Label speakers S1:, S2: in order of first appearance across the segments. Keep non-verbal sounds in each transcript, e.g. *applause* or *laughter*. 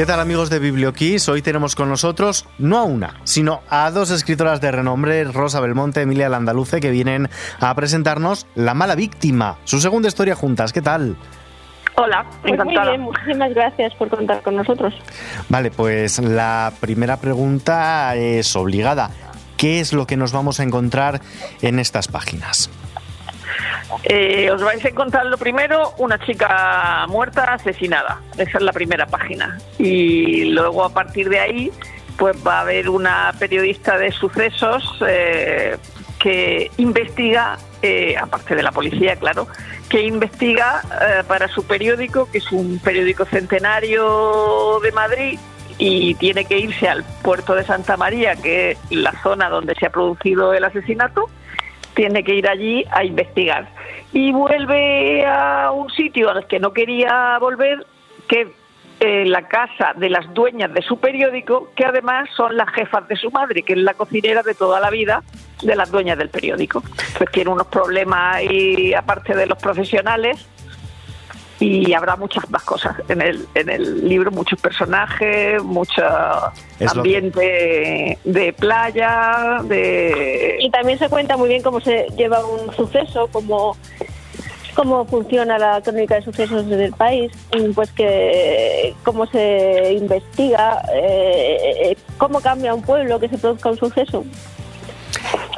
S1: ¿Qué tal amigos de Biblioquiz? Hoy tenemos con nosotros no a una, sino a dos escritoras de renombre, Rosa Belmonte, Emilia Landaluce, que vienen a presentarnos La mala víctima, su segunda historia juntas. ¿Qué tal?
S2: Hola,
S3: pues
S2: encantada.
S3: Muy bien, muchísimas gracias por contar con nosotros.
S1: Vale, pues la primera pregunta es obligada. ¿Qué es lo que nos vamos a encontrar en estas páginas?
S2: Eh, os vais a encontrar lo primero, una chica muerta, asesinada. Esa es la primera página. Y luego a partir de ahí, pues va a haber una periodista de sucesos eh, que investiga, eh, aparte de la policía, claro, que investiga para su periódico, que es un periódico centenario de Madrid, y tiene que irse al puerto de Santa María, que es la zona donde se ha producido el asesinato, tiene que ir allí a investigar. Y vuelve a un sitio al que no quería volver, que eh, la casa de las dueñas de su periódico, que además son las jefas de su madre, que es la cocinera de toda la vida de las dueñas del periódico. Pues tiene unos problemas ahí, aparte de los profesionales, y habrá muchas más cosas en el, en el libro, muchos personajes, mucho ambiente de playa, de...
S3: Y también se cuenta muy bien cómo se lleva un suceso, cómo, cómo funciona la crónica de sucesos del país, pues que cómo se investiga, eh, cómo cambia un pueblo que se produzca un suceso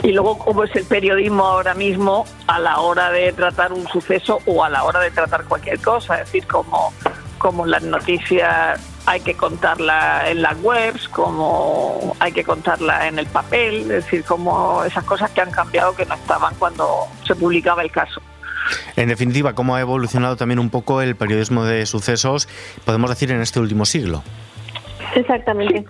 S2: y luego cómo es el periodismo ahora mismo a la hora de tratar un suceso o a la hora de tratar cualquier cosa, es decir, como, como las noticias hay que contarla en las webs, como hay que contarla en el papel, es decir, como esas cosas que han cambiado que no estaban cuando se publicaba el caso.
S1: En definitiva, cómo ha evolucionado también un poco el periodismo de sucesos, podemos decir, en este último siglo.
S3: Exactamente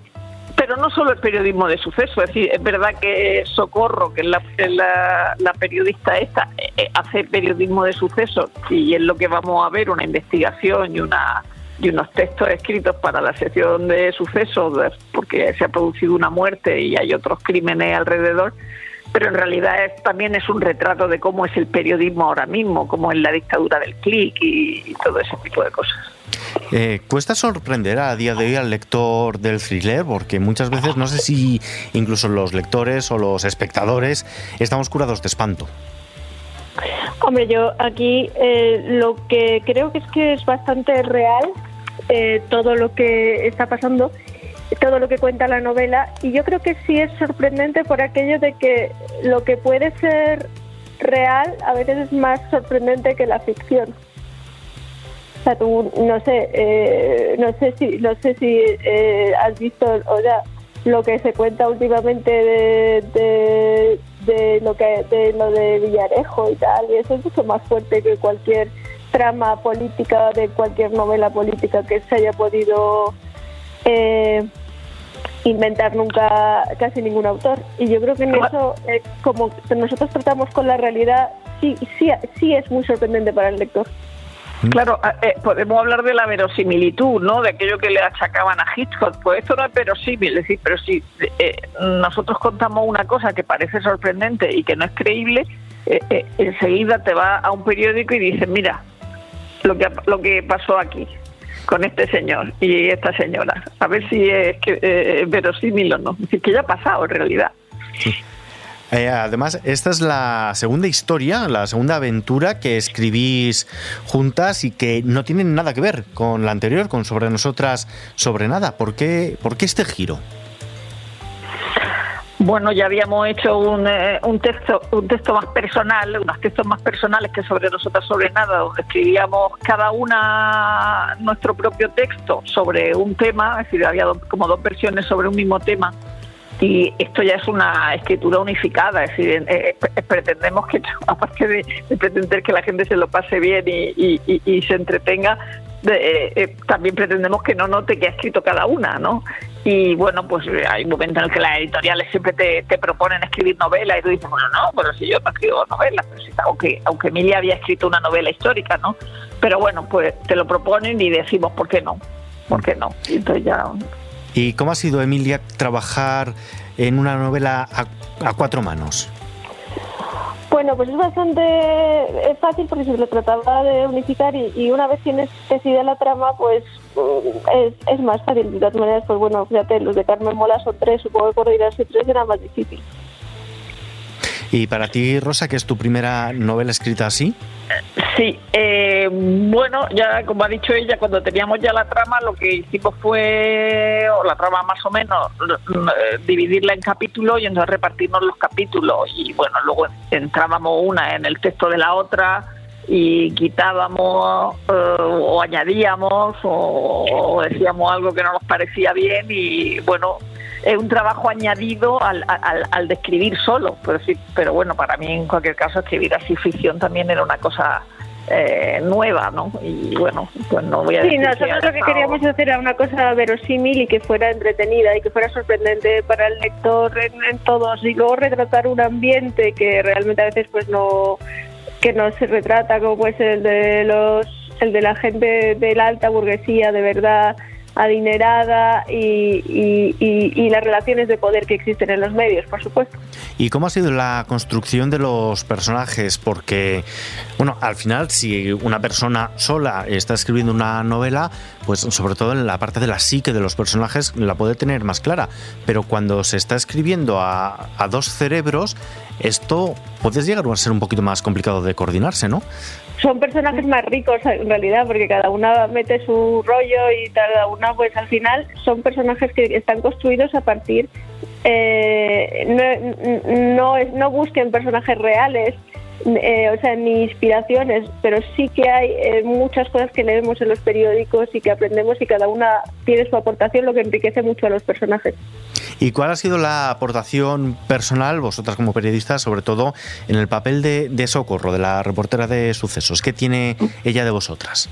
S2: pero no solo el periodismo de suceso, es decir, es verdad que Socorro, que es la, la, periodista esta, eh, eh, hace periodismo de suceso y es lo que vamos a ver, una investigación y una y unos textos escritos para la sección de sucesos, porque se ha producido una muerte y hay otros crímenes alrededor, pero en realidad también es un retrato de cómo es el periodismo ahora mismo, cómo es la dictadura del clic y todo ese tipo de cosas.
S1: Eh, ¿Cuesta sorprender a día de hoy al lector del thriller? Porque muchas veces no sé si incluso los lectores o los espectadores estamos curados de espanto.
S3: Hombre, yo aquí eh, lo que creo que es que es bastante real eh, todo lo que está pasando, todo lo que cuenta la novela, y yo creo que sí es sorprendente por aquello de que lo que puede ser real a veces es más sorprendente que la ficción. O sea, tú, no sé, eh, no sé si, no sé si eh, has visto, o sea, lo que se cuenta últimamente de, de, lo que de lo de Villarejo y tal, y eso es mucho más fuerte que cualquier trama política de cualquier novela política que se haya podido eh, inventar nunca casi ningún autor. Y yo creo que en eso, como nosotros tratamos con la realidad, sí, sí, sí es muy sorprendente para el lector.
S2: Claro, eh, podemos hablar de la verosimilitud, ¿no? De aquello que le achacaban a Hitchcock. Pues esto no es verosímil, es decir, pero si eh, nosotros contamos una cosa que parece sorprendente y que no es creíble, eh, enseguida te va a un periódico y dices, mira, lo que, lo que pasó aquí con este señor y esta señora. A ver si es, que, verosímil o no. Es que ya ha pasado en realidad.
S1: Eh, además, esta es la segunda historia, la segunda aventura que escribís juntas y que no tienen nada que ver con la anterior, con Sobre Nosotras, Sobre Nada. ¿Por qué, por qué este giro?
S2: Bueno, ya habíamos hecho un, eh, un, texto un texto más personal, unos textos más personales que sobre nosotras sobre nada, donde escribíamos cada una nuestro propio texto sobre un tema, es decir, había como dos versiones sobre un mismo tema y esto ya es una escritura unificada, es decir, eh, eh, pretendemos que, *laughs* aparte de, pretender que la gente se lo pase bien y, se entretenga, eh, también pretendemos que no note que ha escrito cada una, ¿no? Y bueno, pues hay momentos en el que las editoriales siempre te, proponen escribir novelas y tú dices, bueno, no, pero si yo no escribo novelas, pero si, aunque, aunque Emilia había escrito una novela histórica, ¿no? Pero bueno, pues te lo proponen y decimos, ¿por qué no? ¿Por qué no? entonces ya
S1: ¿Y cómo ha sido, Emilia, trabajar en una novela a, cuatro manos?
S3: Bueno, pues es bastante fácil porque se trataba de unificar y, una vez tienes decidida la trama, pues mm, es, más fácil. De todas maneras, pues bueno, fíjate, los de Carmen Mola son tres, supongo que coordinarse tres era más difícil.
S1: ¿Y para ti, Rosa, que es tu primera novela escrita así?
S2: Sí, eh, bueno, ya como ha dicho ella, cuando teníamos ya la trama, lo que hicimos fue, o la trama más o menos, eh, dividirla en capítulos y entonces repartirnos los capítulos. Y bueno, luego entrábamos una en el texto de la otra y quitábamos eh, o añadíamos o, decíamos algo que no nos parecía bien y bueno, es un trabajo añadido al, al, al de escribir solo, pero, sí, pero bueno, para mí en cualquier caso escribir así ficción también era una cosa eh, nueva, ¿no? Y bueno, pues no voy a decir.
S3: Sí, nosotros lo que queríamos hacer era una cosa verosímil y que fuera entretenida y que fuera sorprendente para el lector en, todos y luego retratar un ambiente que realmente a veces pues no que no se retrata como puede ser el de los el de la gente de la alta burguesía de verdad adinerada y, y, las relaciones de poder que existen en los medios, por supuesto.
S1: ¿Y cómo ha sido la construcción de los personajes? Porque, bueno, al final, si una persona sola está escribiendo una novela, pues sobre todo en la parte de la psique de los personajes la puede tener más clara. Pero cuando se está escribiendo a, a dos cerebros, esto puede llegar a ser un poquito más complicado de coordinarse, ¿no?
S3: Son personajes más ricos en realidad, porque cada una mete su rollo y cada una, pues al final son personajes que están construidos a partir, eh, no, no, no busquen personajes reales, eh, o sea, ni inspiraciones, pero sí que hay eh, muchas cosas que leemos en los periódicos y que aprendemos y cada una tiene su aportación, lo que enriquece mucho a los personajes.
S1: ¿Y cuál ha sido la aportación personal, vosotras como periodistas, sobre todo en el papel de, de Socorro, de la reportera de sucesos? ¿Qué tiene ella de vosotras?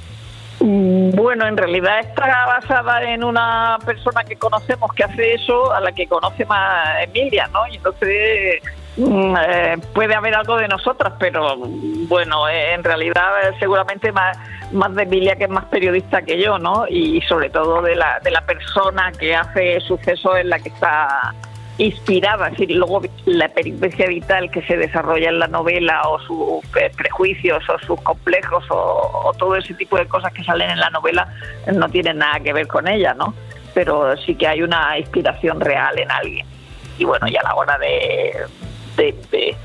S2: Mm, bueno, en realidad está basada en una persona que conocemos que hace eso, a la que conoce más Emilia, ¿no? Y entonces eh, puede haber algo de nosotras, pero bueno, eh, en realidad eh, seguramente más, más de Emilia que es más periodista que yo, ¿no? Y sobre todo de la, de la persona que hace sucesos en la que está inspirada, es decir, luego la peripecia vital que se desarrolla en la novela o sus prejuicios o sus complejos o, todo ese tipo de cosas que salen en la novela no tienen nada que ver con ella, ¿no? Pero sí que hay una inspiración real en alguien. Y bueno, y a la hora de, de,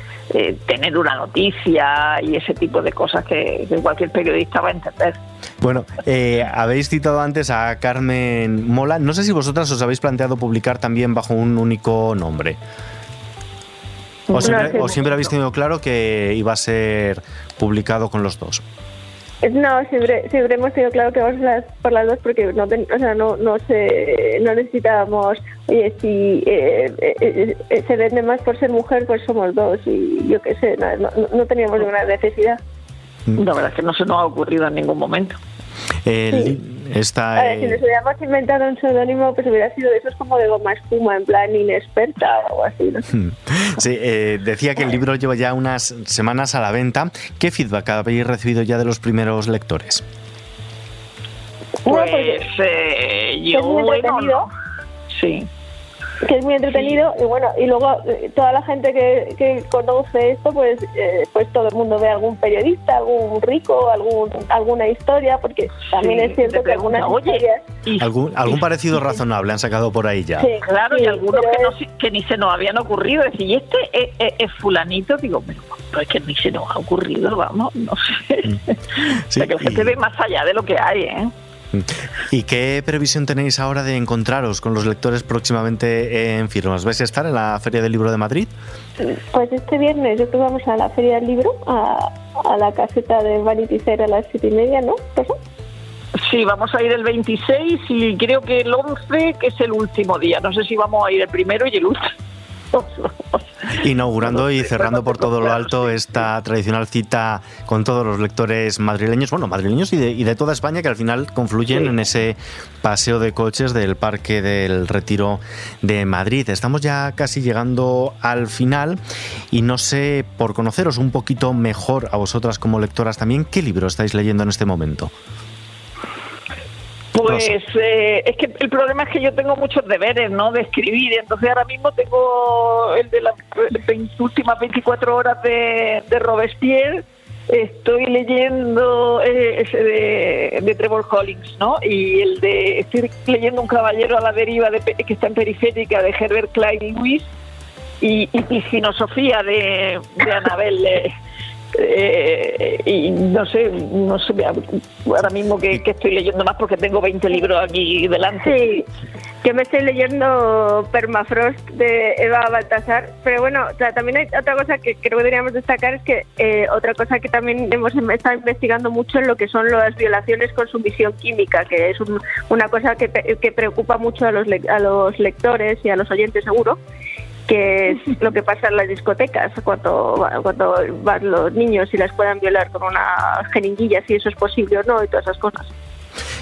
S2: tener una noticia y ese tipo de cosas que, cualquier periodista va a entender.
S1: Bueno, eh, habéis citado antes a Carmen Mola. No sé si vosotras os habéis planteado publicar también bajo un único nombre. ¿O siempre, o siempre habéis tenido claro que iba a ser publicado con los dos?
S3: No, siempre, siempre hemos tenido claro que vamos las, por las dos porque no, o sea, no, no, se, no necesitábamos, oye, si eh, eh, eh, se vende más por ser mujer, pues somos dos y yo qué sé, no, no, teníamos ninguna necesidad.
S2: La verdad es que no se nos ha ocurrido en ningún momento.
S1: Esta,
S3: Si nos hubiéramos inventado un seudónimo, pues hubiera sido de esos como de goma espuma, en plan inexperta o así. Hmm.
S1: Sí, eh, decía que el libro lleva ya unas semanas a la venta. ¿Qué feedback habéis recibido ya de los primeros lectores?
S2: Pues, eh, yo, bueno, sí
S3: que es muy entretenido y bueno y luego eh, toda la gente que, que conoce esto pues eh, pues todo el mundo ve algún periodista algún rico algún alguna historia porque también es cierto que algunas historias
S1: algún algún parecido razonable han sacado por ahí ya.
S2: Sí, claro y algunos que, no, que, ni se nos habían ocurrido decir y este es, fulanito digo pero es que ni se nos ha ocurrido vamos no sé mm. *laughs* o sea, que la gente ve más allá de lo que hay eh
S1: ¿Y qué previsión tenéis ahora de encontraros con los lectores próximamente en firmas? ¿Vais a estar en la Feria del Libro de Madrid?
S3: Pues este viernes yo creo que vamos a la Feria del Libro, a, la caseta de Vanity Fair a las siete y media, ¿no?
S2: Sí, vamos a ir el 26 y creo que el 11, que es el último día. No sé si vamos a ir el primero y el último. *laughs*
S1: Inaugurando y cerrando por todo lo alto esta tradicional cita con todos los lectores madrileños, bueno, madrileños y de, toda España que al final confluyen en ese paseo de coches del Parque del Retiro de Madrid. Estamos ya casi llegando al final y no sé, por conoceros un poquito mejor a vosotras como lectoras también, ¿qué libro estáis leyendo en este momento?
S2: Pues eh, es que el problema es que yo tengo muchos deberes, ¿no? De escribir, entonces ahora mismo tengo el de las últimas 24 horas de, de Robespierre, estoy leyendo eh, ese de, Trevor Hollings, ¿no? Y el de estoy leyendo Un caballero a la deriva de, que está en periférica de Herbert Klein Lewis y, y Piscinosofía de, de Anabel eh, y no sé, no sé ahora mismo que, estoy leyendo más porque tengo 20 libros aquí delante.
S3: Sí, que me estoy leyendo Permafrost de Eva Baltasar, pero bueno, también hay otra cosa que creo que deberíamos destacar es que eh, otra cosa que también hemos estado investigando mucho en lo que son las violaciones con sumisión química, que es una cosa que, que preocupa mucho a los, a los lectores y a los oyentes seguro que es lo que pasa en las discotecas cuando, cuando van los niños y las puedan violar con una jeringuilla, si eso es posible o no, y todas esas cosas.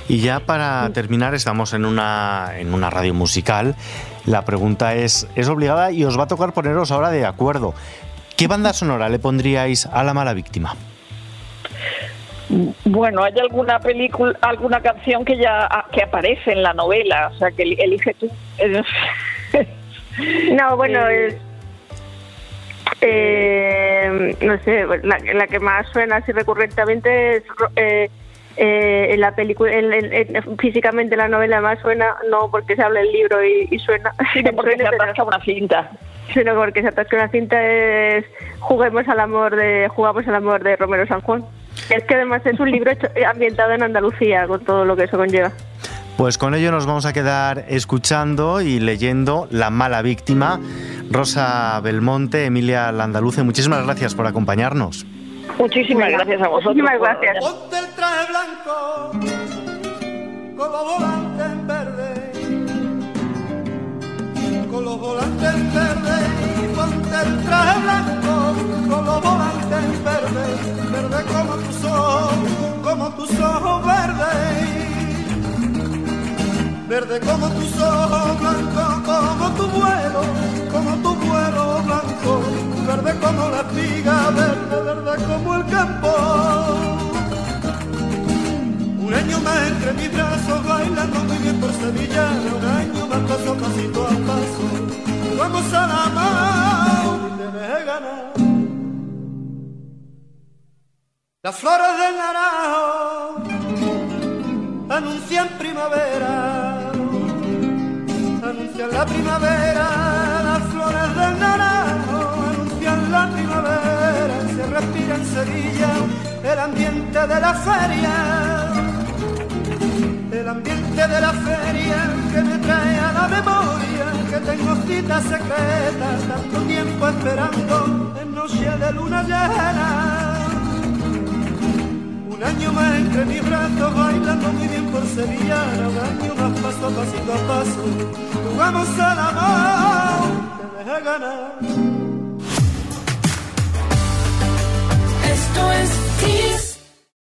S1: Y ya para terminar, estamos en una, en una radio musical. La pregunta es, es obligada y os va a tocar poneros ahora de acuerdo. ¿Qué banda sonora le pondríais a la mala víctima?
S2: Bueno, hay alguna película, alguna canción que ya que aparece en la novela, o sea que elige tú.
S3: No, bueno, eh, eh, no sé, la, que más suena así recurrentemente es eh, en la película, físicamente la novela más suena, no porque se habla el libro y, suena,
S2: sino *laughs* porque se atasca una cinta.
S3: Sino porque se atasca una cinta es Juguemos al amor de, jugamos al amor de Romero San Juan. Es que además es un libro ambientado en Andalucía, con todo lo que eso conlleva.
S1: Pues con ello nos vamos a quedar escuchando y leyendo La mala víctima. Rosa Belmonte, Emilia Landaluce, muchísimas gracias por acompañarnos.
S2: Muchísimas gracias a vosotros.
S3: Muchísimas gracias.
S4: Ponte el traje blanco, con los volantes en verde, con los volantes en verde, y ponte el traje blanco, con los volantes en verde, verde como tus ojos, como tus ojos, blanco como tu vuelo, como tu vuelo blanco, verde como la espiga, verde, verde como el campo. Un año más entre mis brazos, bailando muy bien por Sevilla, un año más paso pasito a paso, vamos a la mano y te deje ganar. Las flores del naranjo anuncian primavera primavera, las flores del naranjo anuncian la primavera, se respira en Sevilla el ambiente de la feria, el ambiente de la feria que me trae a la memoria que tengo citas secretas, tanto tiempo esperando en noche de luna llena. Año más entre mis brazos, bailando muy bien por Sevilla, un año más paso a pasito a paso, jugamos a la mano, te ganar.
S5: Esto es.